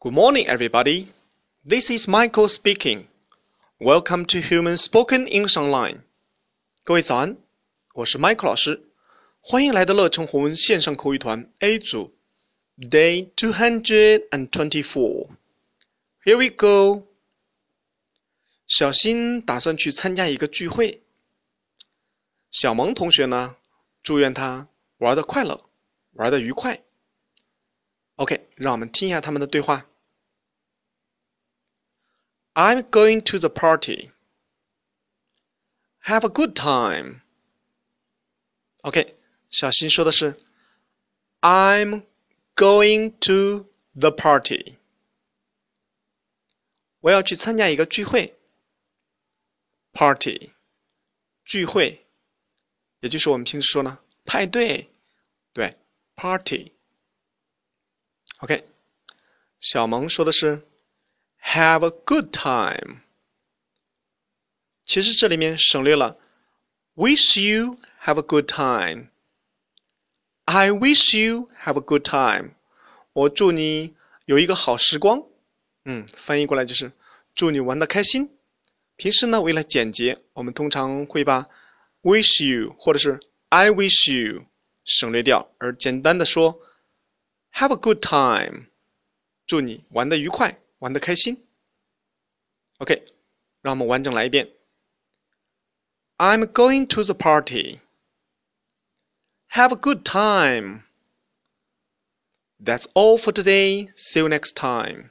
Good morning, everybody. This is Michael speaking. Welcome to Human Spoken English Online. 各位早安，我是 Michael 老师，欢迎来到乐成红文线上口语团 A 组 Day two hundred and twenty-four. Here we go. 小新打算去参加一个聚会。小萌同学呢，祝愿他玩的快乐，玩的愉快。 OK，让我们听一下他们的对话。I'm going to the party. Have a good time. OK，小新说的是 I'm going to the party. 我要去参加一个聚会。Party，聚会，也就是我们平时说呢，派对，对，party。OK，小萌说的是 "Have a good time"，其实这里面省略了 "Wish you have a good time"。I wish you have a good time。我祝你有一个好时光。嗯，翻译过来就是祝你玩的开心。平时呢，为了简洁，我们通常会把 "wish you" 或者是 "I wish you" 省略掉，而简单的说。 Have a good time，祝你玩的愉快，玩的开心。OK，让我们完整来一遍。I'm going to the party. Have a good time. That's all for today. See you next time.